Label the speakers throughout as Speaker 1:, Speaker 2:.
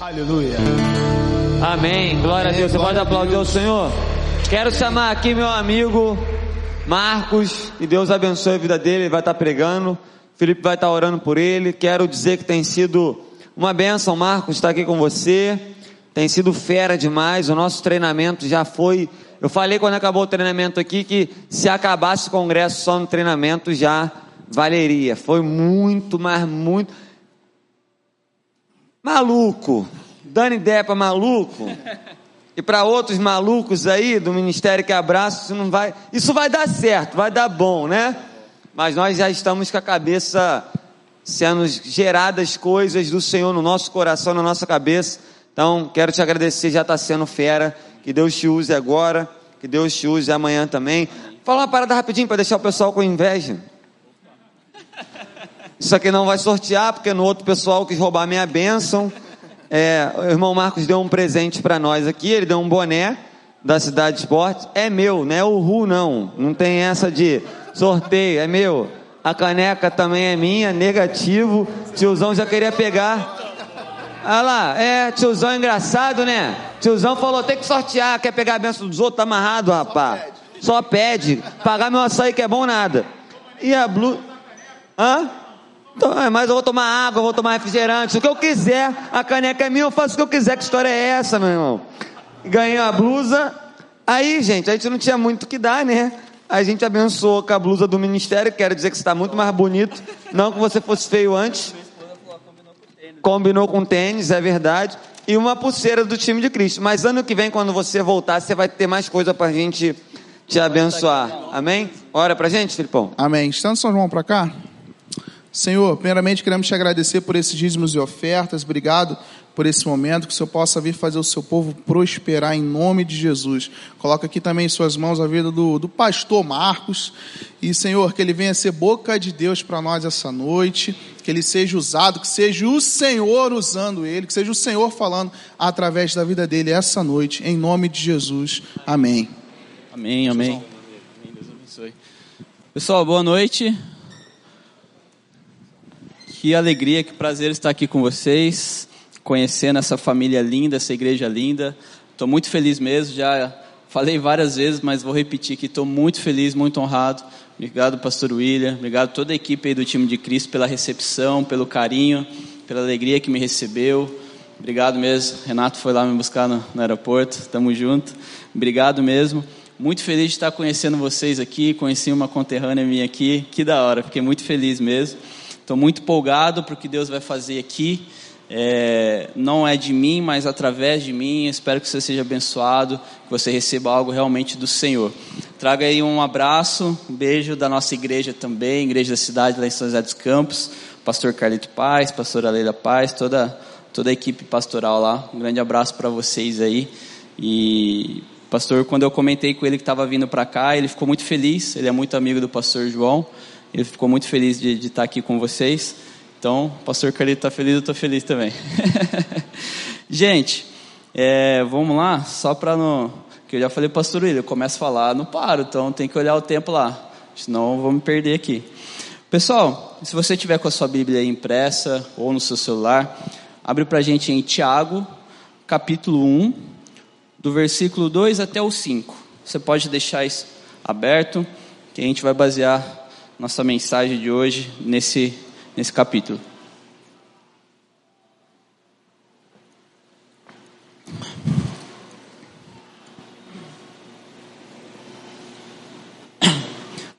Speaker 1: Aleluia.
Speaker 2: Amém. Glória a Deus. Você pode aplaudir o Senhor? Quero chamar aqui meu amigo Marcos, e Deus abençoe a vida dele, ele vai estar pregando. Felipe vai estar orando por ele. Quero dizer que tem sido uma bênção, Marcos, estar aqui com você. Tem sido fera demais. O nosso treinamento já foi. Eu falei quando acabou o treinamento aqui que se acabasse o congresso só no treinamento já valeria. Foi muito, mas muito. Maluco. Ideia para maluco. E para outros malucos aí do Ministério que abraça, isso não vai. Isso vai dar certo, vai dar bom, né? Mas nós já estamos com a cabeça sendo geradas coisas do Senhor no nosso coração, na nossa cabeça. Então, quero te agradecer, já está sendo fera. Que Deus te use agora, que Deus te use amanhã também. Fala uma parada rapidinho para deixar o pessoal com inveja. Isso aqui não vai sortear, porque no outro pessoal quis roubar minha bênção. É, o irmão Marcos deu um presente para nós aqui, ele deu um boné da Cidade Esporte. É meu, não é o Ru, não. Não tem essa de sorteio, é meu. A caneca também é minha, negativo. Tiozão já queria pegar. Olha lá, é, tiozão engraçado, né? Tiozão falou, tem que sortear, quer pegar a benção dos outros, tá amarrado, rapaz. Só pede. Pagar meu açaí que é bom nada. E a Blue... Hã? Então, é, mas eu vou tomar água, eu vou tomar refrigerante, o que eu quiser. A caneca é minha, eu faço o que eu quiser. Que história é essa, meu irmão? Ganhei a blusa. Aí, gente, a gente não tinha muito o que dar, né? A gente abençoou com a blusa do ministério. Quero dizer que você está muito mais bonito. Não que você fosse feio antes. Combinou com tênis, é verdade. E uma pulseira do time de Cristo. Mas ano que vem, quando você voltar, você vai ter mais coisa para a gente te abençoar. Amém? Ora para gente, Filipão.
Speaker 3: Amém. Estando São João para cá. Senhor, primeiramente queremos te agradecer por esses dízimos e ofertas, obrigado por esse momento, que o Senhor possa vir fazer o seu povo prosperar em nome de Jesus. Coloca aqui também em suas mãos a vida do, do pastor Marcos, e Senhor, que ele venha ser boca de Deus para nós essa noite, que ele seja usado, que seja o Senhor usando ele, que seja o Senhor falando através da vida dele essa noite, em nome de Jesus. Amém.
Speaker 4: Amém, amém. Pessoal, boa noite. Que alegria, que prazer estar aqui com vocês, conhecendo essa família linda, essa igreja linda. Estou muito feliz mesmo, já falei várias vezes, mas vou repetir que estou muito feliz, muito honrado. Obrigado, pastor William, obrigado toda a equipe do time de Cristo pela recepção, pelo carinho, pela alegria que me recebeu. Obrigado mesmo, Renato foi lá me buscar no, no aeroporto, estamos juntos. Obrigado mesmo. Muito feliz de estar conhecendo vocês aqui, conheci uma conterrânea minha aqui, que da hora, fiquei muito feliz mesmo. Estou muito empolgado para o que Deus vai fazer aqui. É, não é de mim, mas através de mim. Espero que você seja abençoado, que você receba algo realmente do Senhor. Traga aí um abraço, um beijo da nossa igreja também, igreja da cidade lá em São José dos Campos, pastor Carlito Paz, pastora Leila Paz, toda, toda a equipe pastoral lá. Um grande abraço para vocês aí. E pastor, quando eu comentei com ele que estava vindo para cá, ele ficou muito feliz. Ele é muito amigo do pastor João. Ele ficou muito feliz de, de estar aqui com vocês. Então, o pastor Carlito está feliz, eu estou feliz também. Gente, é, vamos lá, só para não. Que eu já falei, pastor William, eu começo a falar, não paro, então tem que olhar o tempo lá, senão eu vou me perder aqui. Pessoal, se você tiver com a sua Bíblia impressa ou no seu celular, abre para a gente em Tiago, capítulo 1, do versículo 2 até o 5. Você pode deixar isso aberto, que a gente vai basear nossa mensagem de hoje nesse, nesse capítulo.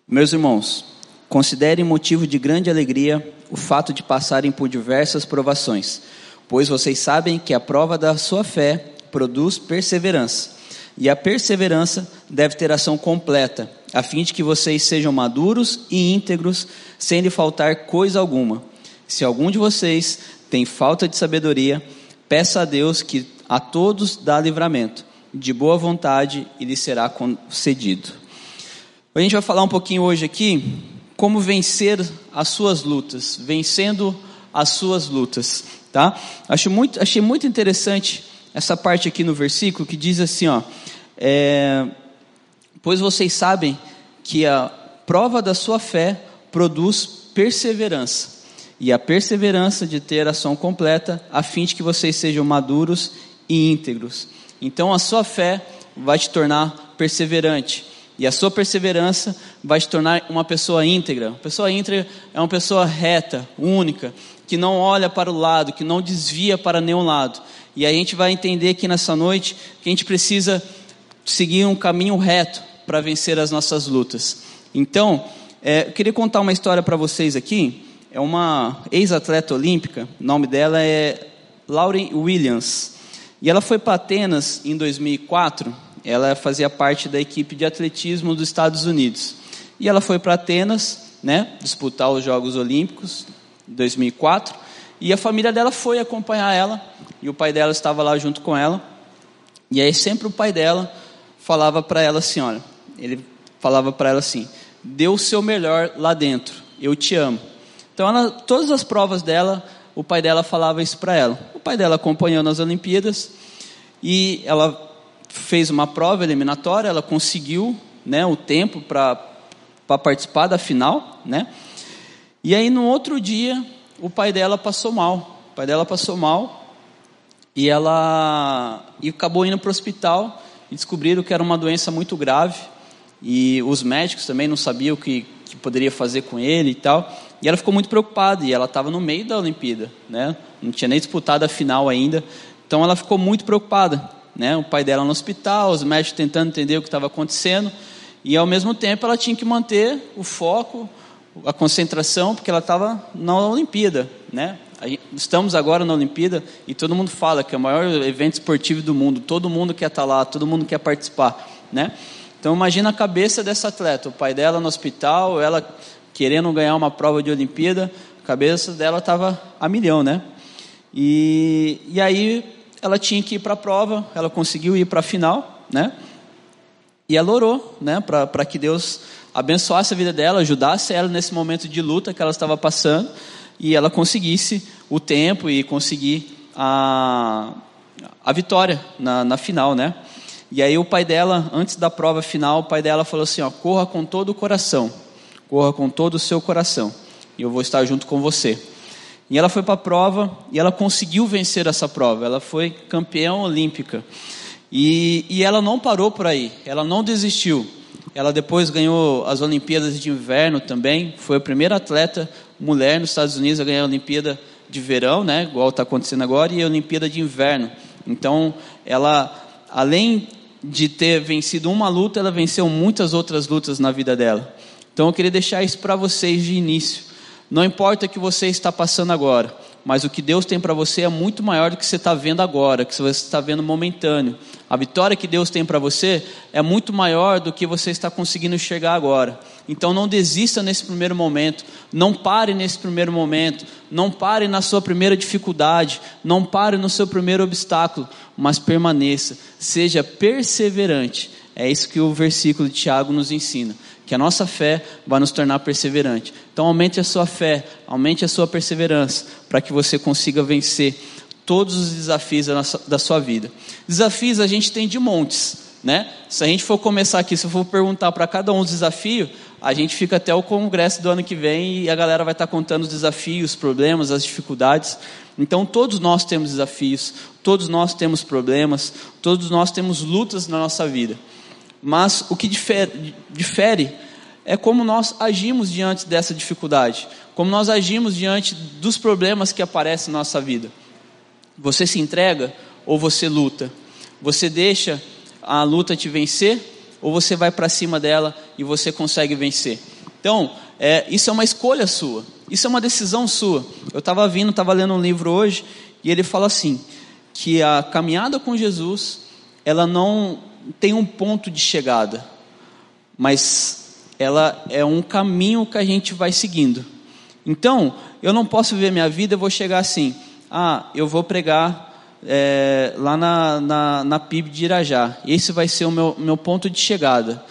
Speaker 4: Meus irmãos, considerem motivo de grande alegria o fato de passarem por diversas provações, pois vocês sabem que a prova da sua fé produz perseverança. E a perseverança deve ter ação completa, a fim de que vocês sejam maduros e íntegros, sem lhe faltar coisa alguma. Se algum de vocês tem falta de sabedoria, peça a Deus que a todos dá livramento, de boa vontade e lhe será concedido. A gente vai falar um pouquinho hoje aqui como vencer as suas lutas, vencendo as suas lutas, tá? Acho muito, achei muito interessante essa parte aqui no versículo que diz assim, ó, é, pois vocês sabem que a prova da sua fé produz perseverança. e a perseverança de ter ação completa, a fim de que vocês sejam maduros e íntegros. Então a sua fé vai te tornar perseverante. E a sua perseverança vai te tornar uma pessoa íntegra. Uma pessoa íntegra é uma pessoa reta, única, que não olha para o lado, que não desvia para nenhum lado. E a gente vai entender aqui nessa noite que a gente precisa seguir um caminho reto para vencer as nossas lutas. Então, é, eu queria contar uma história para vocês aqui. É uma ex-atleta olímpica, o nome dela é Lauren Williams. E ela foi para Atenas em 2004 ela fazia parte da equipe de atletismo dos Estados Unidos. E ela foi para Atenas, né, disputar os Jogos Olímpicos, em 2004, e a família dela foi acompanhar ela, e o pai dela estava lá junto com ela. E aí sempre o pai dela falava para ela assim, olha, ele falava para ela assim: "Dê o seu melhor lá dentro. Eu te amo". Então ela, todas as provas dela, o pai dela falava isso para ela. O pai dela acompanhou nas Olimpíadas e ela fez uma prova eliminatória, ela conseguiu né, o tempo para participar da final, né? E aí no outro dia o pai dela passou mal, o pai dela passou mal e ela e acabou indo para o hospital e descobriram que era uma doença muito grave e os médicos também não sabiam o que, que poderia fazer com ele e tal. E ela ficou muito preocupada e ela estava no meio da Olimpíada, né? Não tinha nem disputado a final ainda, então ela ficou muito preocupada né? O pai dela no hospital, os médicos tentando entender o que estava acontecendo, e ao mesmo tempo ela tinha que manter o foco, a concentração, porque ela estava na Olimpíada, né? Estamos agora na Olimpíada e todo mundo fala que é o maior evento esportivo do mundo, todo mundo quer estar tá lá, todo mundo quer participar, né? Então imagina a cabeça dessa atleta, o pai dela no hospital, ela querendo ganhar uma prova de Olimpíada, a cabeça dela estava a milhão, né? E, e aí ela tinha que ir para a prova, ela conseguiu ir para a final, né? E ela orou, né, para que Deus abençoasse a vida dela, ajudasse ela nesse momento de luta que ela estava passando e ela conseguisse o tempo e conseguir a, a vitória na, na final, né? E aí o pai dela, antes da prova final, o pai dela falou assim, ó, corra com todo o coração, corra com todo o seu coração, e eu vou estar junto com você. E ela foi para a prova e ela conseguiu vencer essa prova. Ela foi campeã olímpica. E, e ela não parou por aí, ela não desistiu. Ela depois ganhou as Olimpíadas de Inverno também. Foi a primeira atleta mulher nos Estados Unidos a ganhar a Olimpíada de Verão, né, igual está acontecendo agora, e a Olimpíada de Inverno. Então, ela, além de ter vencido uma luta, ela venceu muitas outras lutas na vida dela. Então, eu queria deixar isso para vocês de início. Não importa o que você está passando agora, mas o que Deus tem para você é muito maior do que você está vendo agora, que você está vendo momentâneo. A vitória que Deus tem para você é muito maior do que você está conseguindo enxergar agora. Então não desista nesse primeiro momento, não pare nesse primeiro momento, não pare na sua primeira dificuldade, não pare no seu primeiro obstáculo, mas permaneça, seja perseverante. É isso que o versículo de Tiago nos ensina que a nossa fé vai nos tornar perseverante. Então aumente a sua fé, aumente a sua perseverança, para que você consiga vencer todos os desafios da sua vida. Desafios a gente tem de montes, né? Se a gente for começar aqui, se eu for perguntar para cada um os desafios, a gente fica até o congresso do ano que vem e a galera vai estar contando os desafios, os problemas, as dificuldades. Então todos nós temos desafios, todos nós temos problemas, todos nós temos lutas na nossa vida. Mas o que difere, difere é como nós agimos diante dessa dificuldade, como nós agimos diante dos problemas que aparecem na nossa vida. Você se entrega ou você luta? Você deixa a luta te vencer ou você vai para cima dela e você consegue vencer? Então, é, isso é uma escolha sua, isso é uma decisão sua. Eu estava vindo, estava lendo um livro hoje e ele fala assim: que a caminhada com Jesus, ela não tem um ponto de chegada, mas ela é um caminho que a gente vai seguindo. Então, eu não posso viver minha vida, eu vou chegar assim, ah, eu vou pregar é, lá na, na, na PIB de Irajá, esse vai ser o meu, meu ponto de chegada.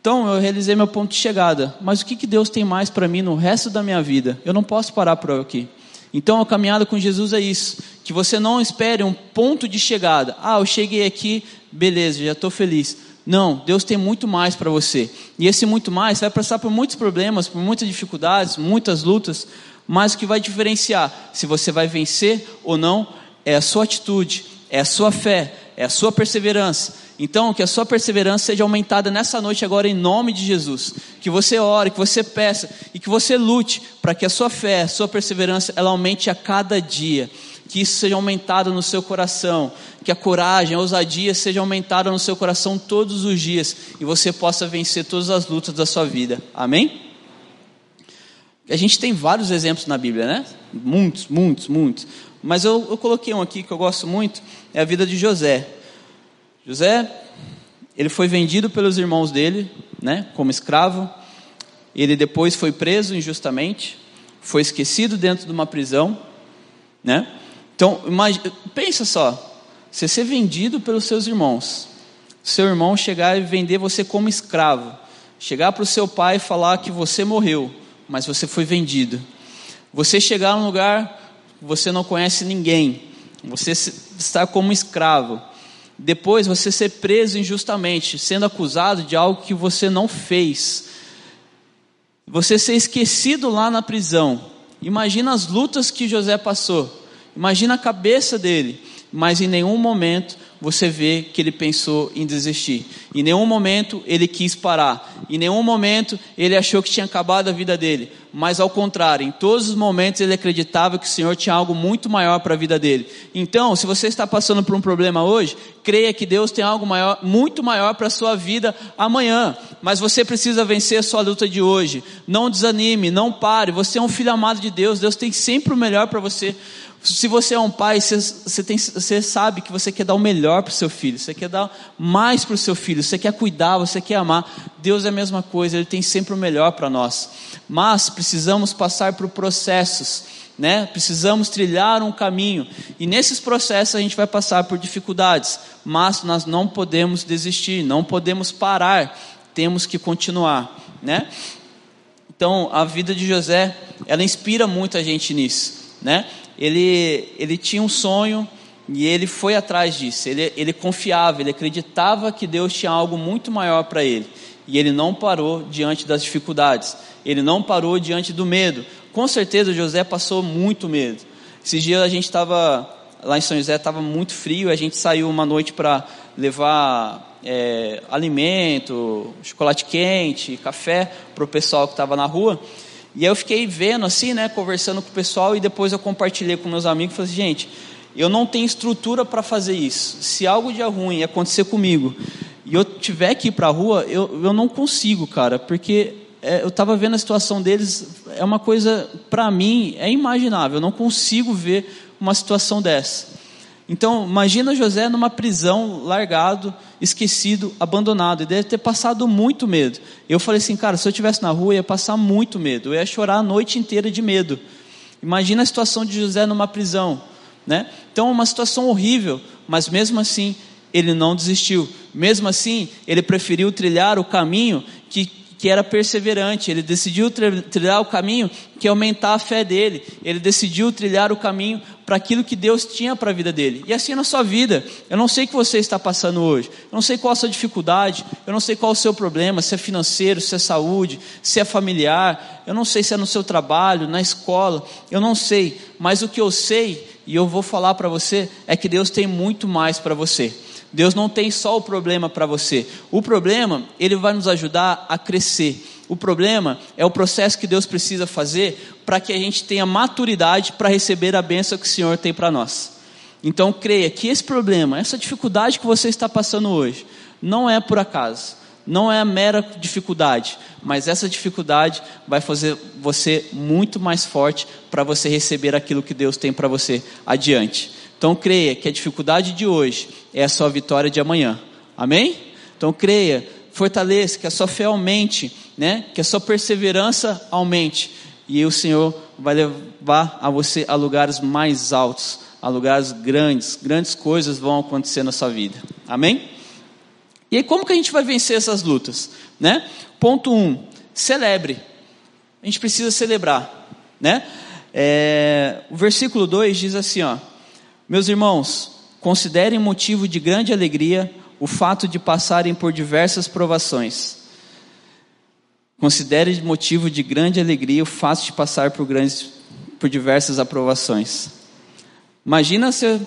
Speaker 4: Então, eu realizei meu ponto de chegada, mas o que, que Deus tem mais para mim no resto da minha vida? Eu não posso parar por aqui. Então, a caminhada com Jesus é isso, que você não espere um ponto de chegada. Ah, eu cheguei aqui, beleza, já estou feliz. Não, Deus tem muito mais para você. E esse muito mais vai passar por muitos problemas, por muitas dificuldades, muitas lutas, Mas o que vai diferenciar se você vai vencer ou não é a sua atitude, é a sua fé, é a sua perseverança. Então, que a sua perseverança seja aumentada nessa noite agora em nome de Jesus. Que você ore, que você peça e que você lute para que a sua fé, a sua perseverança, ela aumente a cada dia. Que isso seja aumentado no seu coração, que a coragem, a ousadia seja aumentada no seu coração todos os dias e você possa vencer todas as lutas da sua vida. Amém? A gente tem vários exemplos na Bíblia, né? Muitos, muitos, muitos. Mas eu, eu coloquei um aqui que eu gosto muito, é a vida de José. José, ele foi vendido pelos irmãos dele, né, como escravo. Ele depois foi preso injustamente, foi esquecido dentro de uma prisão, né? Então, imagine, pensa só, você ser vendido pelos seus irmãos, seu irmão chegar e vender você como escravo, chegar para o seu pai e falar que você morreu, mas você foi vendido. Você chegar num lugar você não conhece ninguém, você está como escravo. Depois você ser preso injustamente, sendo acusado de algo que você não fez. Você ser esquecido lá na prisão. Imagina as lutas que José passou. Imagina a cabeça dele. Mas em nenhum momento você vê que ele pensou em desistir. Em nenhum momento ele quis parar. Em nenhum momento ele achou que tinha acabado a vida dele. Mas ao contrário, em todos os momentos ele acreditava que o Senhor tinha algo muito maior para a vida dele. Então, se você está passando por um problema hoje, creia que Deus tem algo maior, muito maior para a sua vida amanhã. Mas você precisa vencer a sua luta de hoje. Não desanime, não pare. Você é um filho amado de Deus. Deus tem sempre o melhor para você. Se você é um pai, você, você, tem, você sabe que você quer dar o melhor para o seu filho, você quer dar mais para o seu filho, você quer cuidar, você quer amar. Deus é a mesma coisa, Ele tem sempre o melhor para nós. Mas precisamos passar por processos, né? precisamos trilhar um caminho. E nesses processos a gente vai passar por dificuldades, mas nós não podemos desistir, não podemos parar, temos que continuar. Né? Então a vida de José, ela inspira muito a gente nisso. Né? Ele, ele tinha um sonho e ele foi atrás disso. Ele, ele confiava, ele acreditava que Deus tinha algo muito maior para ele. E ele não parou diante das dificuldades, ele não parou diante do medo. Com certeza José passou muito medo. Esses dias a gente estava lá em São José, estava muito frio, a gente saiu uma noite para levar é, alimento, chocolate quente, café para o pessoal que estava na rua. E aí eu fiquei vendo assim, né, conversando com o pessoal e depois eu compartilhei com meus amigos, falei gente, eu não tenho estrutura para fazer isso. Se algo de ruim acontecer comigo e eu tiver que ir para a rua, eu, eu não consigo, cara, porque é, eu estava vendo a situação deles, é uma coisa, para mim, é imaginável, eu não consigo ver uma situação dessa. Então, imagina José numa prisão, largado, esquecido, abandonado. Ele deve ter passado muito medo. Eu falei assim, cara, se eu estivesse na rua, ia passar muito medo. Eu ia chorar a noite inteira de medo. Imagina a situação de José numa prisão. Né? Então, uma situação horrível, mas mesmo assim, ele não desistiu. Mesmo assim, ele preferiu trilhar o caminho que que era perseverante, ele decidiu trilhar o caminho que é aumentar a fé dele, ele decidiu trilhar o caminho para aquilo que Deus tinha para a vida dele. E assim na sua vida, eu não sei o que você está passando hoje, eu não sei qual a sua dificuldade, eu não sei qual o seu problema, se é financeiro, se é saúde, se é familiar, eu não sei se é no seu trabalho, na escola, eu não sei, mas o que eu sei, e eu vou falar para você, é que Deus tem muito mais para você. Deus não tem só o problema para você. O problema, ele vai nos ajudar a crescer. O problema é o processo que Deus precisa fazer para que a gente tenha maturidade para receber a bênção que o Senhor tem para nós. Então creia que esse problema, essa dificuldade que você está passando hoje, não é por acaso, não é mera dificuldade, mas essa dificuldade vai fazer você muito mais forte para você receber aquilo que Deus tem para você adiante. Então creia que a dificuldade de hoje é a sua vitória de amanhã. Amém? Então creia, fortaleça, que a sua fé aumente, né? Que a sua perseverança aumente. E o Senhor vai levar a você a lugares mais altos, a lugares grandes. Grandes coisas vão acontecer na sua vida. Amém? E aí, como que a gente vai vencer essas lutas? Né? Ponto 1. Um, celebre. A gente precisa celebrar. Né? É, o versículo 2 diz assim, ó. Meus irmãos, considerem motivo de grande alegria o fato de passarem por diversas provações. Considere motivo de grande alegria o fato de passar por grandes por diversas aprovações. Imagina se eu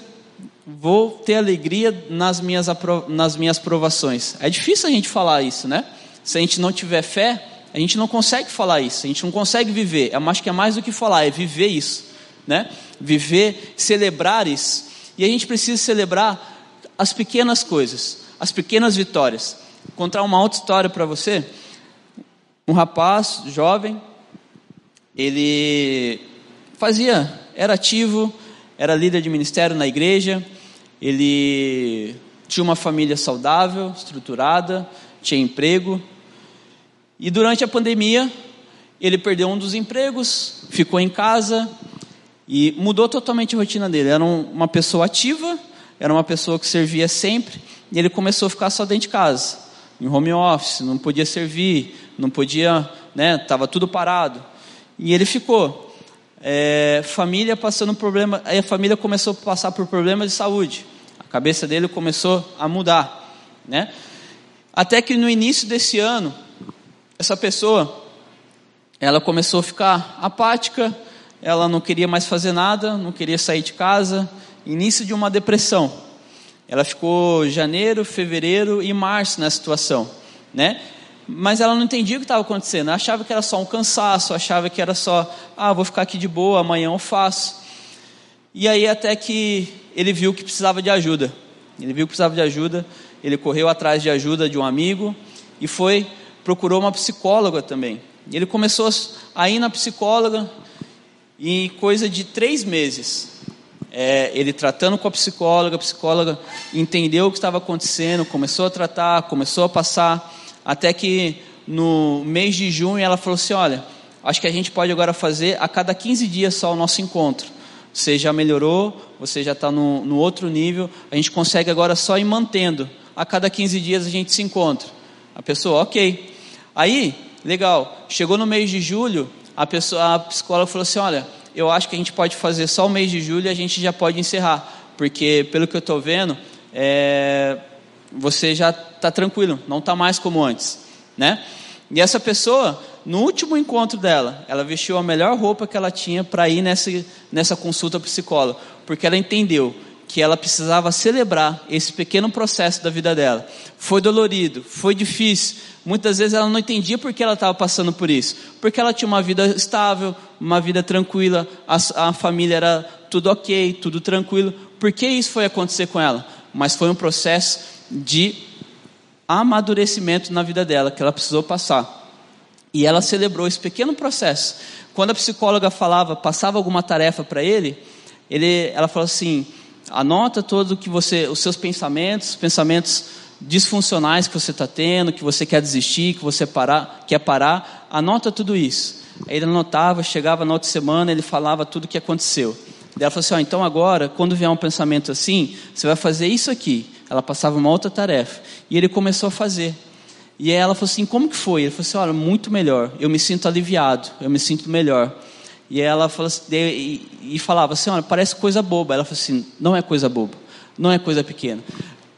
Speaker 4: vou ter alegria nas minhas, nas minhas provações. É difícil a gente falar isso, né? Se a gente não tiver fé, a gente não consegue falar isso, a gente não consegue viver. Eu acho que é mais do que falar, é viver isso, né? Viver, celebrar isso. E a gente precisa celebrar as pequenas coisas, as pequenas vitórias. Vou contar uma outra história para você. Um rapaz jovem, ele fazia, era ativo, era líder de ministério na igreja, ele tinha uma família saudável, estruturada, tinha emprego. E durante a pandemia, ele perdeu um dos empregos, ficou em casa e mudou totalmente a rotina dele. Era uma pessoa ativa, era uma pessoa que servia sempre, e ele começou a ficar só dentro de casa, em home office, não podia servir, não podia, né, estava tudo parado. E ele ficou é, família passando problema, aí a família começou a passar por problemas de saúde. A cabeça dele começou a mudar, né? Até que no início desse ano, essa pessoa, ela começou a ficar apática, ela não queria mais fazer nada, não queria sair de casa, início de uma depressão. Ela ficou janeiro, fevereiro e março nessa situação, né? mas ela não entendia o que estava acontecendo. Ela achava que era só um cansaço, achava que era só, ah, vou ficar aqui de boa, amanhã eu faço. E aí até que ele viu que precisava de ajuda. Ele viu que precisava de ajuda, ele correu atrás de ajuda de um amigo e foi procurou uma psicóloga também. Ele começou a ir na psicóloga e coisa de três meses, é, ele tratando com a psicóloga, a psicóloga entendeu o que estava acontecendo, começou a tratar, começou a passar até que no mês de junho ela falou assim: Olha, acho que a gente pode agora fazer a cada 15 dias só o nosso encontro. Você já melhorou, você já está no, no outro nível, a gente consegue agora só ir mantendo. A cada 15 dias a gente se encontra. A pessoa, ok. Aí, legal, chegou no mês de julho, a, pessoa, a psicóloga falou assim: Olha, eu acho que a gente pode fazer só o mês de julho e a gente já pode encerrar, porque pelo que eu estou vendo, é, você já está tranquilo, não está mais como antes, né? E essa pessoa, no último encontro dela, ela vestiu a melhor roupa que ela tinha para ir nessa, nessa consulta psicóloga, porque ela entendeu que ela precisava celebrar esse pequeno processo da vida dela. Foi dolorido, foi difícil. Muitas vezes ela não entendia por que ela estava passando por isso. Porque ela tinha uma vida estável, uma vida tranquila, a, a família era tudo ok, tudo tranquilo. Por que isso foi acontecer com ela? Mas foi um processo de amadurecimento na vida dela, que ela precisou passar. E ela celebrou esse pequeno processo. Quando a psicóloga falava, passava alguma tarefa para ele, ele, ela falou assim: anota todo que você, os seus pensamentos, pensamentos disfuncionais que você está tendo, que você quer desistir, que você parar, quer parar, anota tudo isso. Aí ele anotava, chegava na outra semana, ele falava tudo o que aconteceu. Daí ela falou assim: então agora, quando vier um pensamento assim, você vai fazer isso aqui ela passava uma outra tarefa. E ele começou a fazer. E ela falou assim: como que foi? Ele falou assim: olha, muito melhor. Eu me sinto aliviado, eu me sinto melhor. E ela assim, e falava assim: olha, parece coisa boba. Ela falou assim: não é coisa boba, não é coisa pequena.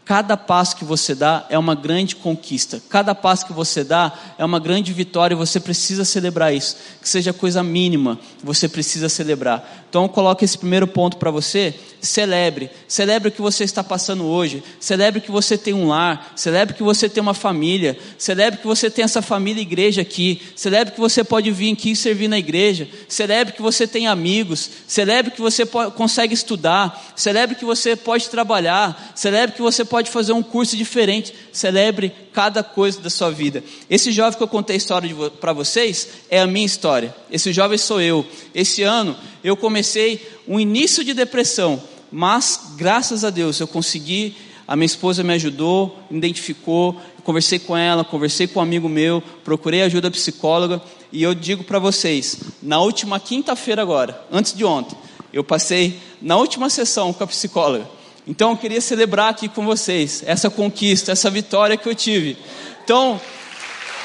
Speaker 4: Cada passo que você dá é uma grande conquista. Cada passo que você dá é uma grande vitória e você precisa celebrar isso. Que seja coisa mínima, você precisa celebrar. Então, coloco esse primeiro ponto para você celebre. Celebre o que você está passando hoje. Celebre que você tem um lar. Celebre que você tem uma família. Celebre que você tem essa família igreja aqui. Celebre que você pode vir aqui e servir na igreja. Celebre que você tem amigos. Celebre que você consegue estudar. Celebre que você pode trabalhar. Celebre que você pode fazer um curso diferente. Celebre cada coisa da sua vida. Esse jovem que eu contei a história para vocês é a minha história. Esse jovem sou eu. Esse ano eu comecei um início de depressão mas graças a Deus eu consegui, a minha esposa me ajudou, identificou, conversei com ela, conversei com um amigo meu, procurei ajuda psicóloga e eu digo para vocês, na última quinta-feira agora, antes de ontem, eu passei na última sessão com a psicóloga. Então eu queria celebrar aqui com vocês essa conquista, essa vitória que eu tive. Então,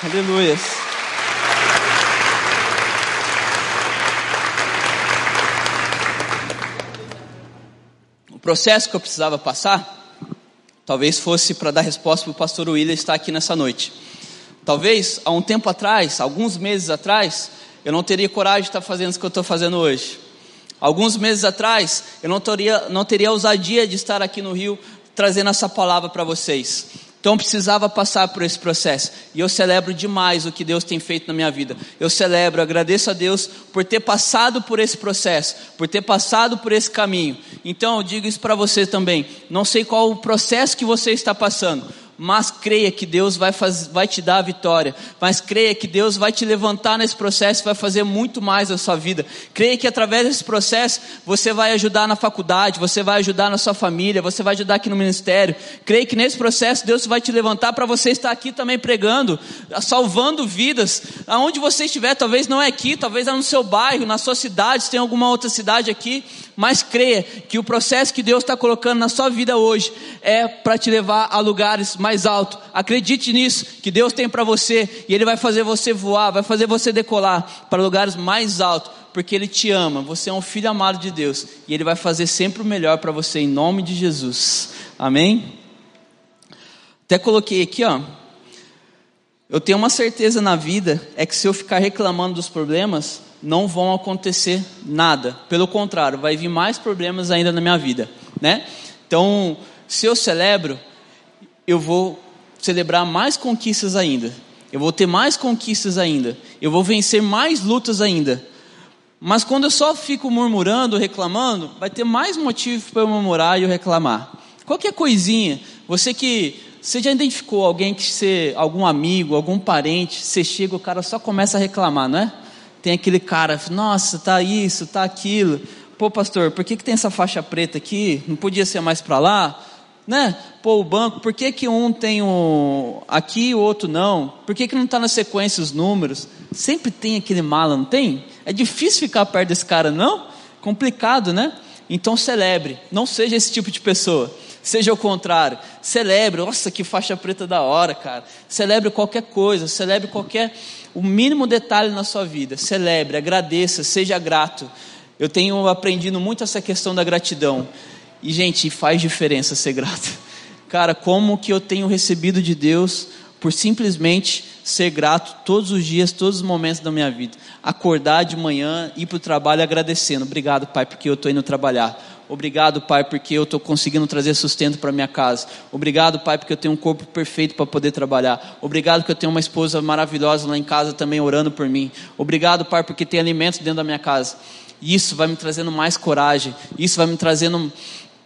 Speaker 4: aleluia. processo que eu precisava passar, talvez fosse para dar resposta para o pastor William estar aqui nessa noite. Talvez há um tempo atrás, alguns meses atrás, eu não teria coragem de estar fazendo isso que eu estou fazendo hoje. Alguns meses atrás, eu não teria, não teria ousadia de estar aqui no Rio trazendo essa palavra para vocês. Então precisava passar por esse processo. E eu celebro demais o que Deus tem feito na minha vida. Eu celebro, agradeço a Deus por ter passado por esse processo, por ter passado por esse caminho. Então eu digo isso para você também. Não sei qual o processo que você está passando, mas creia que Deus vai, faz, vai te dar a vitória, mas creia que Deus vai te levantar nesse processo, vai fazer muito mais na sua vida. Creia que através desse processo você vai ajudar na faculdade, você vai ajudar na sua família, você vai ajudar aqui no ministério. Creia que nesse processo Deus vai te levantar para você estar aqui também pregando, salvando vidas, aonde você estiver, talvez não é aqui, talvez é no seu bairro, na sua cidade, se tem alguma outra cidade aqui, mas creia que o processo que Deus está colocando na sua vida hoje é para te levar a lugares mais altos. Acredite nisso, que Deus tem para você e Ele vai fazer você voar, vai fazer você decolar para lugares mais altos, porque Ele te ama. Você é um filho amado de Deus e Ele vai fazer sempre o melhor para você em nome de Jesus. Amém? Até coloquei aqui, ó. Eu tenho uma certeza na vida é que se eu ficar reclamando dos problemas, não vão acontecer nada. Pelo contrário, vai vir mais problemas ainda na minha vida, né? Então, se eu celebro, eu vou celebrar mais conquistas ainda. Eu vou ter mais conquistas ainda. Eu vou vencer mais lutas ainda. Mas quando eu só fico murmurando, reclamando, vai ter mais motivo para eu murmurar e eu reclamar. Qualquer coisinha, você que você já identificou alguém que você, algum amigo, algum parente, você chega, o cara só começa a reclamar, não é? Tem aquele cara, nossa, tá isso, tá aquilo. Pô, pastor, por que, que tem essa faixa preta aqui? Não podia ser mais para lá? Né? Pô, o banco, por que, que um tem um aqui e o outro não? Por que, que não está na sequência os números? Sempre tem aquele mala, não tem? É difícil ficar perto desse cara, não? Complicado, né? Então celebre, não seja esse tipo de pessoa. Seja o contrário, celebre, nossa, que faixa preta da hora, cara. Celebre qualquer coisa, celebre qualquer o mínimo detalhe na sua vida. Celebre, agradeça, seja grato. Eu tenho aprendido muito essa questão da gratidão. E, gente, faz diferença ser grato. Cara, como que eu tenho recebido de Deus por simplesmente ser grato todos os dias, todos os momentos da minha vida. Acordar de manhã, ir para o trabalho agradecendo. Obrigado, Pai, porque eu estou indo trabalhar. Obrigado, Pai, porque eu estou conseguindo trazer sustento para minha casa. Obrigado, Pai, porque eu tenho um corpo perfeito para poder trabalhar. Obrigado que eu tenho uma esposa maravilhosa lá em casa também orando por mim. Obrigado, Pai, porque tem alimentos dentro da minha casa. Isso vai me trazendo mais coragem. Isso vai me trazendo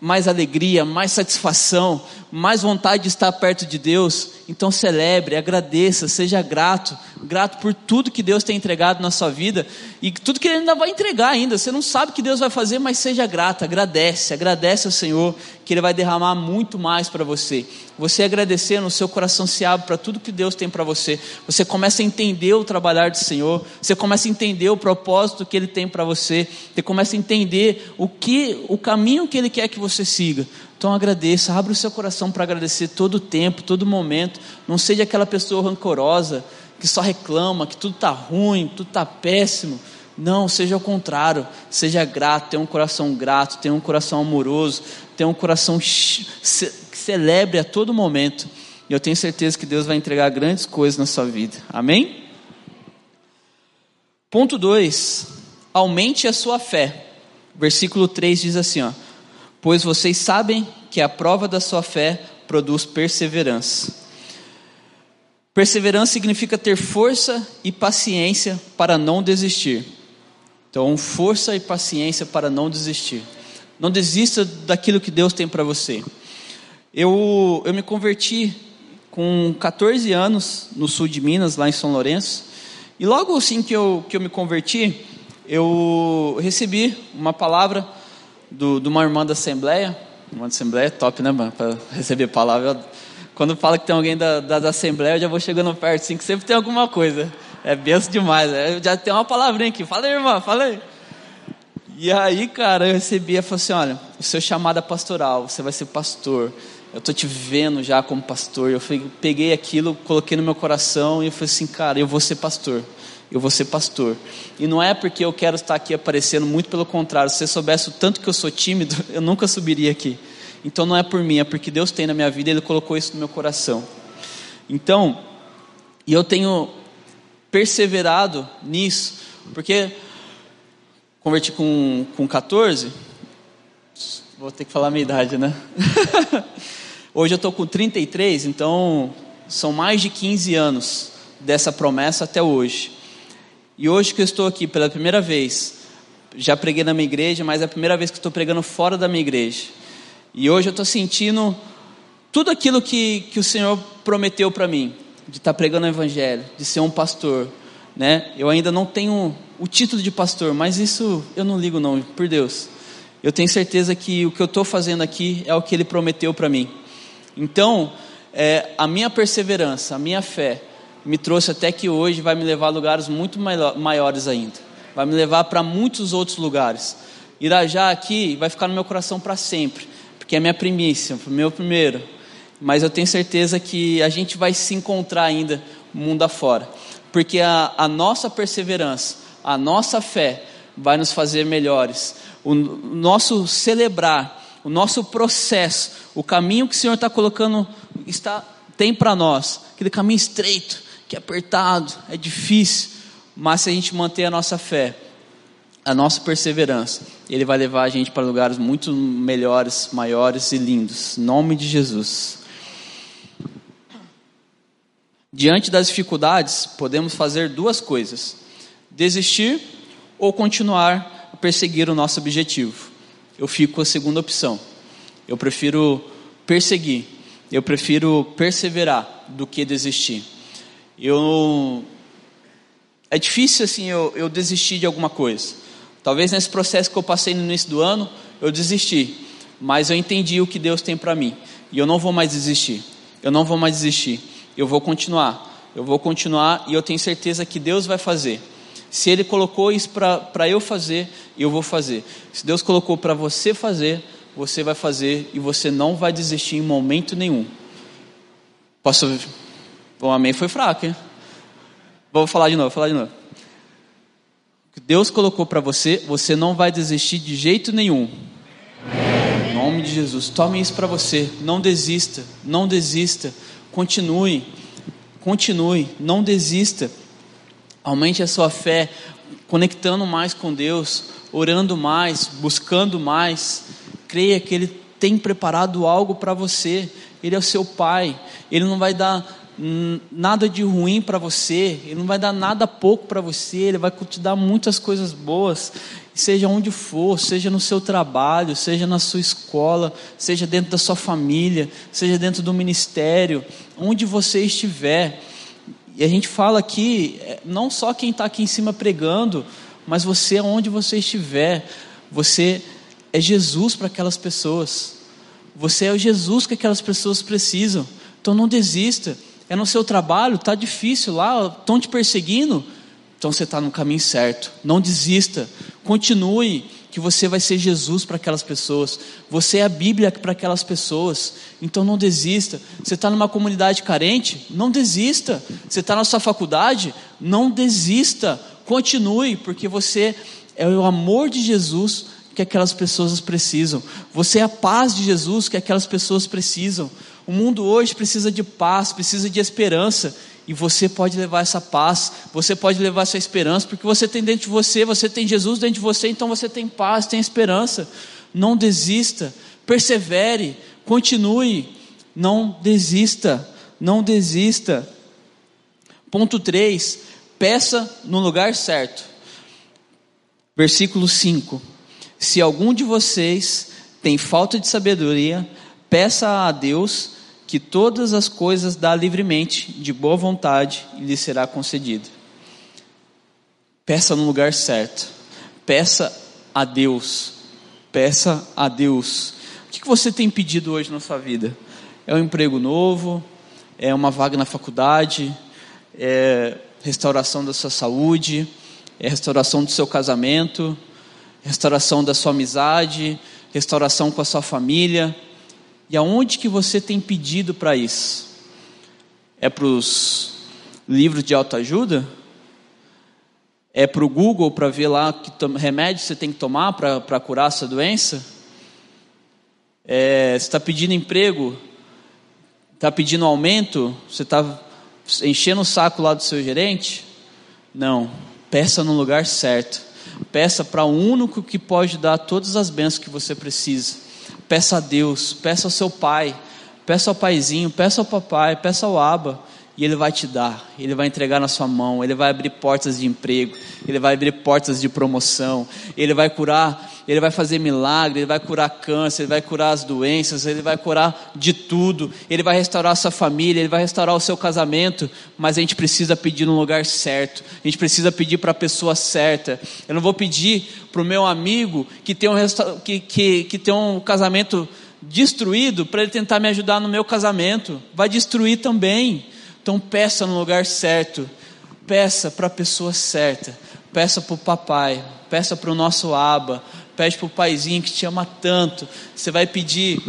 Speaker 4: mais alegria, mais satisfação, mais vontade de estar perto de Deus. Então celebre, agradeça, seja grato, grato por tudo que Deus tem entregado na sua vida e tudo que Ele ainda vai entregar ainda. Você não sabe o que Deus vai fazer, mas seja grato, agradece, agradece ao Senhor que Ele vai derramar muito mais para você. Você agradecendo, o seu coração se abre para tudo que Deus tem para você. Você começa a entender o trabalhar do Senhor, você começa a entender o propósito que Ele tem para você, você começa a entender o que, o caminho que Ele quer que você siga. Então agradeça, abra o seu coração para agradecer todo o tempo, todo momento. Não seja aquela pessoa rancorosa que só reclama, que tudo está ruim, tudo está péssimo. Não, seja ao contrário, seja grato, tenha um coração grato, tenha um coração amoroso, tenha um coração que celebre a todo momento. E eu tenho certeza que Deus vai entregar grandes coisas na sua vida. Amém? Ponto 2. Aumente a sua fé. Versículo 3 diz assim: ó, Pois vocês sabem que a prova da sua fé produz perseverança. Perseverança significa ter força e paciência para não desistir. Então, força e paciência para não desistir. Não desista daquilo que Deus tem para você. Eu, eu me converti com 14 anos no sul de Minas, lá em São Lourenço. E logo assim que eu, que eu me converti, eu recebi uma palavra do, de uma irmã da Assembleia. Uma Assembleia é top, né, mano? Para receber palavra. Quando fala que tem alguém da, da, da, Assembleia, eu já vou chegando perto, assim, que sempre tem alguma coisa. É benção demais. Né? Já tem uma palavrinha aqui. Fala aí, irmã, fala aí. E aí, cara, eu recebi e falei assim: olha, o seu chamado é pastoral, você vai ser pastor. Eu tô te vendo já como pastor. Eu peguei aquilo, coloquei no meu coração e eu falei assim, cara, eu vou ser pastor. Eu vou ser pastor. E não é porque eu quero estar aqui aparecendo, muito pelo contrário. Se você soubesse o tanto que eu sou tímido, eu nunca subiria aqui. Então não é por mim, é porque Deus tem na minha vida, Ele colocou isso no meu coração. Então, e eu tenho perseverado nisso, porque converti com, com 14. Vou ter que falar a minha idade, né? Hoje eu estou com 33, então são mais de 15 anos dessa promessa até hoje. E hoje que eu estou aqui pela primeira vez, já preguei na minha igreja, mas é a primeira vez que estou pregando fora da minha igreja. E hoje eu estou sentindo tudo aquilo que, que o Senhor prometeu para mim, de estar tá pregando o Evangelho, de ser um pastor. Né? Eu ainda não tenho o título de pastor, mas isso eu não ligo não, por Deus. Eu tenho certeza que o que eu estou fazendo aqui é o que Ele prometeu para mim. Então, é, a minha perseverança, a minha fé, me trouxe até que hoje vai me levar a lugares muito maiores ainda. Vai me levar para muitos outros lugares. Irajá aqui vai ficar no meu coração para sempre, porque é minha primícia, o meu primeiro. Mas eu tenho certeza que a gente vai se encontrar ainda mundo afora, porque a, a nossa perseverança, a nossa fé vai nos fazer melhores. O nosso celebrar, o nosso processo, o caminho que o Senhor está colocando, está, tem para nós, aquele caminho estreito, que é apertado, é difícil, mas se a gente manter a nossa fé, a nossa perseverança, Ele vai levar a gente para lugares muito melhores, maiores e lindos. Em nome de Jesus. Diante das dificuldades, podemos fazer duas coisas: desistir ou continuar a perseguir o nosso objetivo. Eu fico com a segunda opção. Eu prefiro perseguir, eu prefiro perseverar do que desistir. Eu é difícil assim eu, eu desistir de alguma coisa. Talvez nesse processo que eu passei no início do ano, eu desisti, mas eu entendi o que Deus tem para mim e eu não vou mais desistir. Eu não vou mais desistir. Eu vou continuar. Eu vou continuar e eu tenho certeza que Deus vai fazer. Se Ele colocou isso para eu fazer, eu vou fazer. Se Deus colocou para você fazer, você vai fazer e você não vai desistir em momento nenhum. Posso. O amém foi fraco, hein? Vou falar de novo, falar de novo. O que Deus colocou para você, você não vai desistir de jeito nenhum. Em nome de Jesus, tome isso para você. Não desista, não desista. Continue, continue, não desista. Aumente a sua fé, conectando mais com Deus, orando mais, buscando mais. Creia que Ele tem preparado algo para você. Ele é o seu Pai. Ele não vai dar nada de ruim para você. Ele não vai dar nada pouco para você. Ele vai te dar muitas coisas boas. Seja onde for, seja no seu trabalho, seja na sua escola, seja dentro da sua família, seja dentro do ministério, onde você estiver. E a gente fala aqui, é, não só quem está aqui em cima pregando, mas você, onde você estiver, você é Jesus para aquelas pessoas. Você é o Jesus que aquelas pessoas precisam. Então não desista. É no seu trabalho, está difícil lá, estão te perseguindo. Então você está no caminho certo. Não desista. Continue que você vai ser Jesus para aquelas pessoas, você é a Bíblia para aquelas pessoas, então não desista. Você está numa comunidade carente, não desista. Você está na sua faculdade, não desista. Continue, porque você é o amor de Jesus que aquelas pessoas precisam, você é a paz de Jesus que aquelas pessoas precisam. O mundo hoje precisa de paz, precisa de esperança. E você pode levar essa paz, você pode levar essa esperança, porque você tem dentro de você, você tem Jesus dentro de você, então você tem paz, tem esperança. Não desista, persevere, continue, não desista, não desista. Ponto 3, peça no lugar certo. Versículo 5: Se algum de vocês tem falta de sabedoria, peça a Deus que todas as coisas dá livremente, de boa vontade, e lhe será concedido. Peça no lugar certo. Peça a Deus. Peça a Deus. O que você tem pedido hoje na sua vida? É um emprego novo? É uma vaga na faculdade? É restauração da sua saúde? É restauração do seu casamento? Restauração da sua amizade? Restauração com a sua família? E aonde que você tem pedido para isso? É para os livros de autoajuda? É para o Google para ver lá que remédio você tem que tomar para curar essa doença? É, você está pedindo emprego? Está pedindo aumento? Você está enchendo o saco lá do seu gerente? Não. Peça no lugar certo. Peça para o único que pode dar todas as bênçãos que você precisa. Peça a Deus, peça ao seu pai, peça ao paizinho, peça ao papai, peça ao aba e Ele vai te dar, Ele vai entregar na sua mão, Ele vai abrir portas de emprego, Ele vai abrir portas de promoção, Ele vai curar, Ele vai fazer milagre, Ele vai curar câncer, Ele vai curar as doenças, Ele vai curar de tudo, Ele vai restaurar a sua família, Ele vai restaurar o seu casamento, mas a gente precisa pedir no lugar certo, a gente precisa pedir para a pessoa certa. Eu não vou pedir para o meu amigo que tem um, que, que, que tem um casamento destruído para ele tentar me ajudar no meu casamento, vai destruir também. Então peça no lugar certo, peça para a pessoa certa, peça para o papai, peça para o nosso aba, pede para o paizinho que te ama tanto. Você vai pedir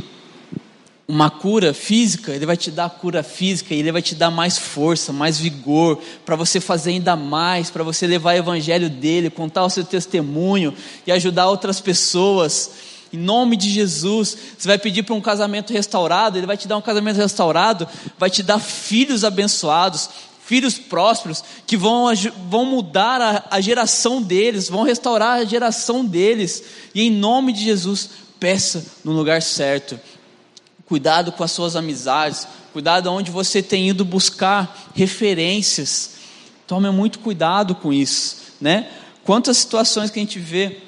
Speaker 4: uma cura física, ele vai te dar a cura física e ele vai te dar mais força, mais vigor, para você fazer ainda mais, para você levar o evangelho dele, contar o seu testemunho e ajudar outras pessoas. Em nome de Jesus, você vai pedir para um casamento restaurado, Ele vai te dar um casamento restaurado, vai te dar filhos abençoados, filhos prósperos, que vão, vão mudar a, a geração deles, vão restaurar a geração deles. E em nome de Jesus, peça no lugar certo. Cuidado com as suas amizades, cuidado onde você tem ido buscar referências. Tome muito cuidado com isso, né? Quantas situações que a gente vê,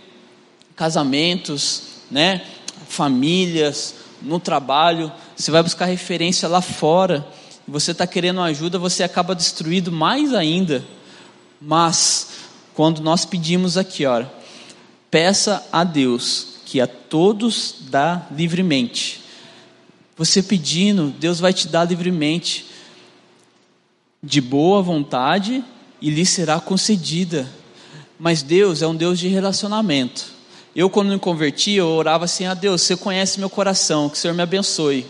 Speaker 4: casamentos, né? Famílias, no trabalho, você vai buscar referência lá fora, você está querendo ajuda, você acaba destruído mais ainda. Mas, quando nós pedimos aqui, olha, peça a Deus que a todos dá livremente. Você pedindo, Deus vai te dar livremente, de boa vontade e lhe será concedida. Mas Deus é um Deus de relacionamento. Eu, quando me converti, eu orava assim: a ah, Deus, você conhece meu coração, que o Senhor me abençoe.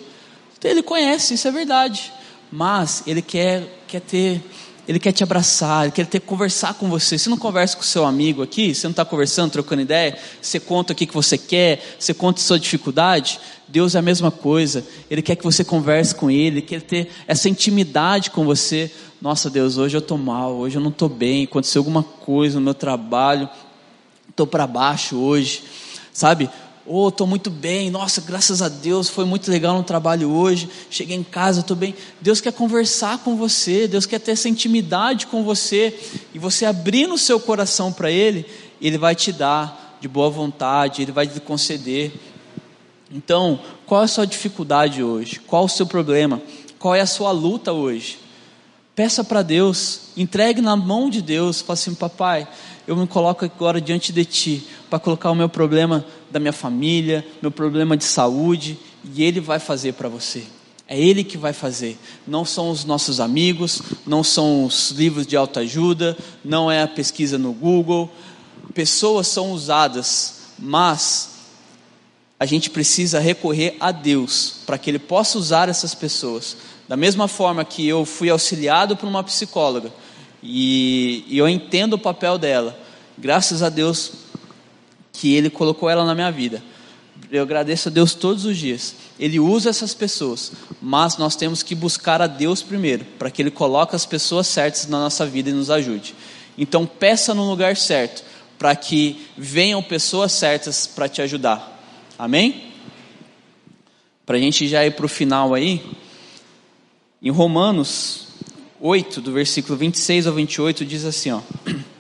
Speaker 4: Ele conhece, isso é verdade. Mas Ele quer, quer ter, Ele quer te abraçar, Ele quer ter conversar com você. Você não conversa com seu amigo aqui, você não está conversando, trocando ideia, você conta o que, você quer, você conta sua dificuldade. Deus é a mesma coisa, Ele quer que você converse com Ele, Ele quer ter essa intimidade com você. Nossa Deus, hoje eu estou mal, hoje eu não estou bem, aconteceu alguma coisa no meu trabalho, estou para baixo hoje, sabe? Oh, estou muito bem, nossa, graças a Deus, foi muito legal no trabalho hoje. Cheguei em casa, estou bem. Deus quer conversar com você, Deus quer ter essa intimidade com você, e você abrindo o seu coração para Ele, Ele vai te dar de boa vontade, Ele vai te conceder. Então, qual é a sua dificuldade hoje? Qual o seu problema? Qual é a sua luta hoje? Peça para Deus, entregue na mão de Deus, fala assim, papai, eu me coloco agora diante de Ti para colocar o meu problema da minha família, meu problema de saúde, e Ele vai fazer para você. É Ele que vai fazer. Não são os nossos amigos, não são os livros de autoajuda, não é a pesquisa no Google. Pessoas são usadas, mas a gente precisa recorrer a Deus para que Ele possa usar essas pessoas. Da mesma forma que eu fui auxiliado por uma psicóloga, e, e eu entendo o papel dela. Graças a Deus que Ele colocou ela na minha vida. Eu agradeço a Deus todos os dias. Ele usa essas pessoas, mas nós temos que buscar a Deus primeiro, para que Ele coloque as pessoas certas na nossa vida e nos ajude. Então peça no lugar certo, para que venham pessoas certas para te ajudar. Amém? Para a gente já ir para o final aí, em Romanos 8, do versículo 26 ao 28, diz assim: ó,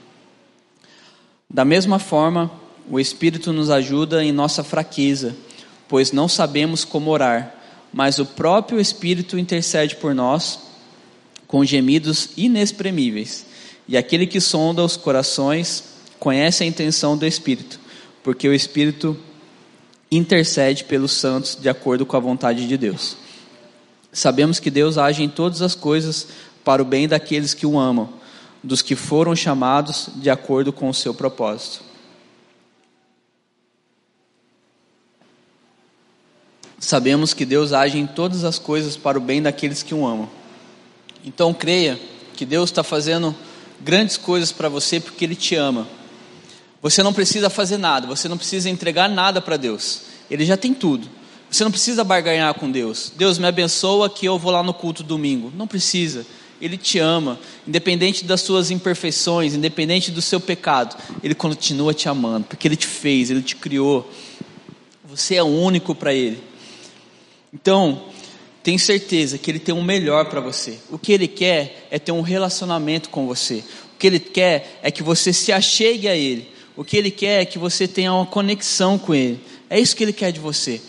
Speaker 4: Da mesma forma, o Espírito nos ajuda em nossa fraqueza, pois não sabemos como orar, mas o próprio Espírito intercede por nós com gemidos inexprimíveis. E aquele que sonda os corações conhece a intenção do Espírito, porque o Espírito intercede pelos santos de acordo com a vontade de Deus. Sabemos que Deus age em todas as coisas para o bem daqueles que o amam, dos que foram chamados de acordo com o seu propósito. Sabemos que Deus age em todas as coisas para o bem daqueles que o amam. Então creia que Deus está fazendo grandes coisas para você porque Ele te ama. Você não precisa fazer nada, você não precisa entregar nada para Deus. Ele já tem tudo. Você não precisa barganhar com Deus. Deus me abençoa que eu vou lá no culto domingo. Não precisa. Ele te ama, independente das suas imperfeições, independente do seu pecado, Ele continua te amando, porque Ele te fez, Ele te criou. Você é único para Ele. Então, tenho certeza que Ele tem o um melhor para você. O que Ele quer é ter um relacionamento com você. O que Ele quer é que você se achegue a Ele. O que Ele quer é que você tenha uma conexão com Ele. É isso que Ele quer de você.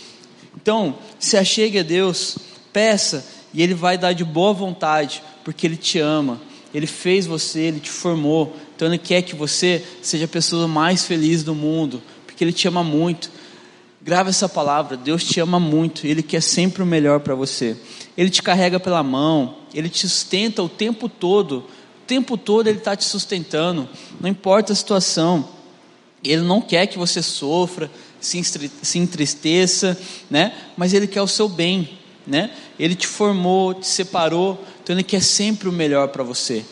Speaker 4: Então, se achegue a Deus, peça, e Ele vai dar de boa vontade, porque Ele te ama. Ele fez você, Ele te formou. Então Ele quer que você seja a pessoa mais feliz do mundo, porque Ele te ama muito. Grava essa palavra, Deus te ama muito, Ele quer sempre o melhor para você. Ele te carrega pela mão, Ele te sustenta o tempo todo. O tempo todo Ele está te sustentando, não importa a situação. Ele não quer que você sofra, se entristeça, né? Mas Ele quer o seu bem, né? Ele te formou, te separou, então Ele quer sempre o melhor para você.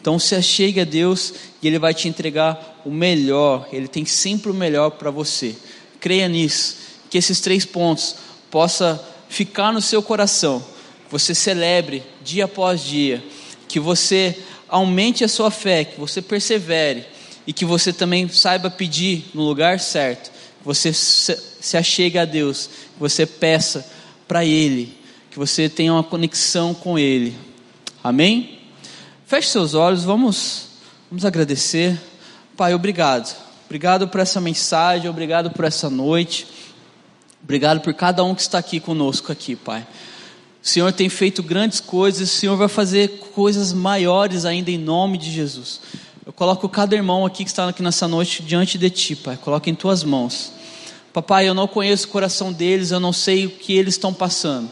Speaker 4: Então se achegue a Deus e Ele vai te entregar o melhor. Ele tem sempre o melhor para você. Creia nisso, que esses três pontos possa ficar no seu coração. Que você celebre dia após dia, que você aumente a sua fé, que você persevere e que você também saiba pedir no lugar certo você se achegue a Deus, que você peça para Ele, que você tenha uma conexão com Ele. Amém? Feche seus olhos, vamos, vamos agradecer. Pai, obrigado. Obrigado por essa mensagem, obrigado por essa noite. Obrigado por cada um que está aqui conosco aqui, Pai. O Senhor tem feito grandes coisas, o Senhor vai fazer coisas maiores ainda em nome de Jesus. Eu coloco cada irmão aqui que está aqui nessa noite diante de Ti, Pai. Coloca em Tuas mãos. Papai, eu não conheço o coração deles, eu não sei o que eles estão passando,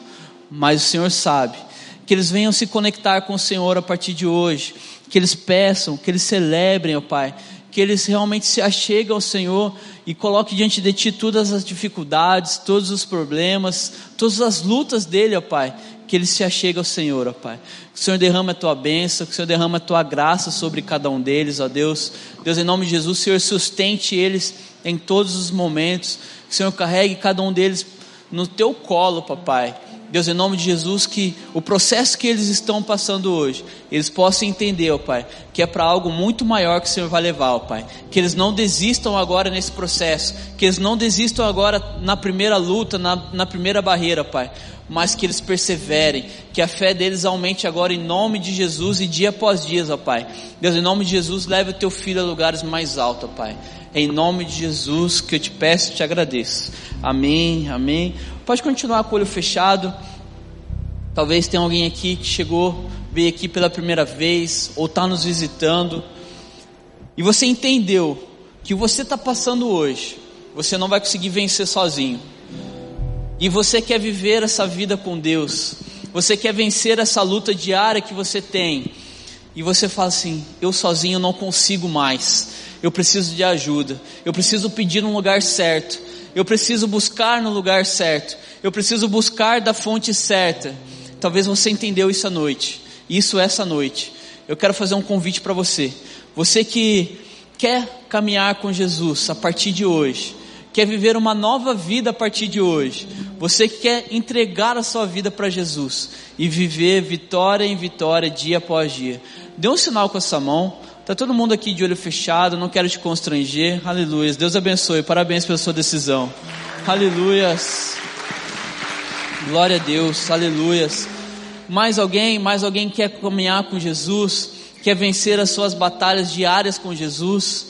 Speaker 4: mas o Senhor sabe. Que eles venham se conectar com o Senhor a partir de hoje. Que eles peçam, que eles celebrem, ó Pai. Que eles realmente se acheguem ao Senhor e coloque diante de Ti todas as dificuldades, todos os problemas, todas as lutas dele, ó Pai que ele se achegue ao Senhor, ó Pai. Que o Senhor derrama a tua bênção, que o Senhor derrama a tua graça sobre cada um deles, ó Deus. Deus, em nome de Jesus, o Senhor sustente eles em todos os momentos. Que o Senhor carregue cada um deles no teu colo, papai. Deus, em nome de Jesus, que o processo que eles estão passando hoje, eles possam entender, ó Pai, que é para algo muito maior que o Senhor vai levar, ó Pai. Que eles não desistam agora nesse processo, que eles não desistam agora na primeira luta, na, na primeira barreira, Pai mas que eles perseverem, que a fé deles aumente agora em nome de Jesus e dia após dia, ó Pai. Deus, em nome de Jesus, leve o teu filho a lugares mais altos, ó Pai. Em nome de Jesus que eu te peço e te agradeço. Amém, amém. Pode continuar com o olho fechado. Talvez tenha alguém aqui que chegou, veio aqui pela primeira vez, ou está nos visitando, e você entendeu que você está passando hoje, você não vai conseguir vencer sozinho e você quer viver essa vida com Deus, você quer vencer essa luta diária que você tem, e você fala assim: eu sozinho não consigo mais, eu preciso de ajuda, eu preciso pedir no lugar certo, eu preciso buscar no lugar certo, eu preciso buscar da fonte certa. Talvez você entendeu isso à noite, isso essa noite. Eu quero fazer um convite para você, você que quer caminhar com Jesus a partir de hoje, quer viver uma nova vida a partir de hoje, você que quer entregar a sua vida para Jesus e viver vitória em vitória, dia após dia, dê um sinal com essa mão. Está todo mundo aqui de olho fechado, não quero te constranger. Aleluia. Deus abençoe. Parabéns pela sua decisão. Aleluias. Glória a Deus. Aleluias. Mais alguém, mais alguém quer caminhar com Jesus, quer vencer as suas batalhas diárias com Jesus?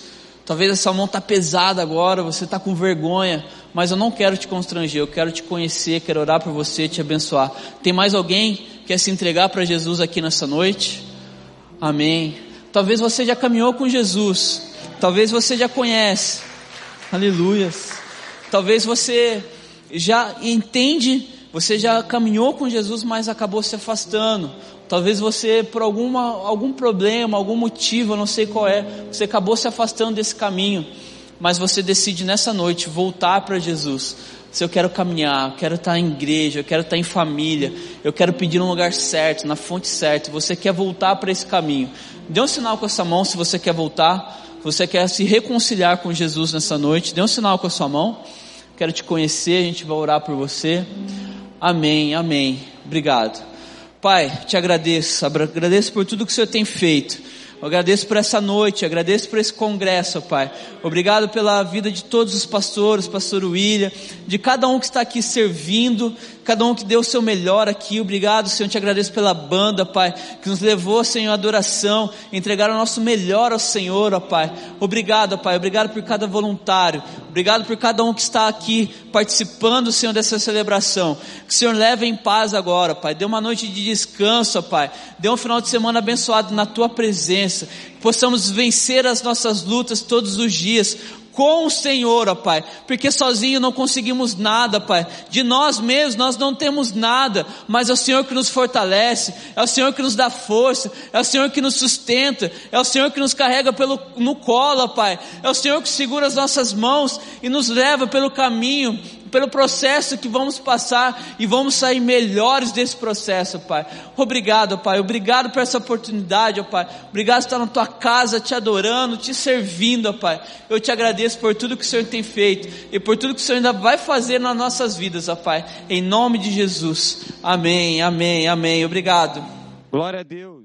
Speaker 4: Talvez essa mão está pesada agora, você está com vergonha, mas eu não quero te constranger, eu quero te conhecer, quero orar por você, te abençoar. Tem mais alguém que quer se entregar para Jesus aqui nessa noite? Amém. Talvez você já caminhou com Jesus, talvez você já conhece, aleluias. Talvez você já entende, você já caminhou com Jesus, mas acabou se afastando. Talvez você, por alguma, algum problema, algum motivo, eu não sei qual é, você acabou se afastando desse caminho, mas você decide nessa noite voltar para Jesus. Se eu quero caminhar, eu quero estar em igreja, eu quero estar em família, eu quero pedir um lugar certo, na fonte certa, você quer voltar para esse caminho. Dê um sinal com essa mão se você quer voltar, você quer se reconciliar com Jesus nessa noite, dê um sinal com a sua mão. Quero te conhecer, a gente vai orar por você. Amém, amém. Obrigado. Pai, te agradeço, agradeço por tudo que o Senhor tem feito. Eu agradeço por essa noite, agradeço por esse congresso, Pai. Obrigado pela vida de todos os pastores, pastor William, de cada um que está aqui servindo, cada um que deu o seu melhor aqui. Obrigado, Senhor, te agradeço pela banda, Pai, que nos levou, Senhor, à adoração, entregar o nosso melhor ao Senhor, ó Pai. Obrigado, Pai, obrigado por cada voluntário, obrigado por cada um que está aqui participando, Senhor, dessa celebração. Que o Senhor leve em paz agora, Pai. Dê uma noite de descanso, Pai. Dê um final de semana abençoado na Tua presença presença, possamos vencer as nossas lutas todos os dias com o Senhor, ó Pai, porque sozinho não conseguimos nada, Pai. De nós mesmos nós não temos nada, mas é o Senhor que nos fortalece, é o Senhor que nos dá força, é o Senhor que nos sustenta, é o Senhor que nos carrega pelo no colo, Pai. É o Senhor que segura as nossas mãos e nos leva pelo caminho pelo processo que vamos passar e vamos sair melhores desse processo, Pai. Obrigado, Pai. Obrigado por essa oportunidade, ó Pai. Obrigado por estar na tua casa te adorando, te servindo, ó Pai. Eu te agradeço por tudo que o Senhor tem feito e por tudo que o Senhor ainda vai fazer nas nossas vidas, ó Pai. Em nome de Jesus. Amém, amém, amém. Obrigado.
Speaker 2: Glória a Deus.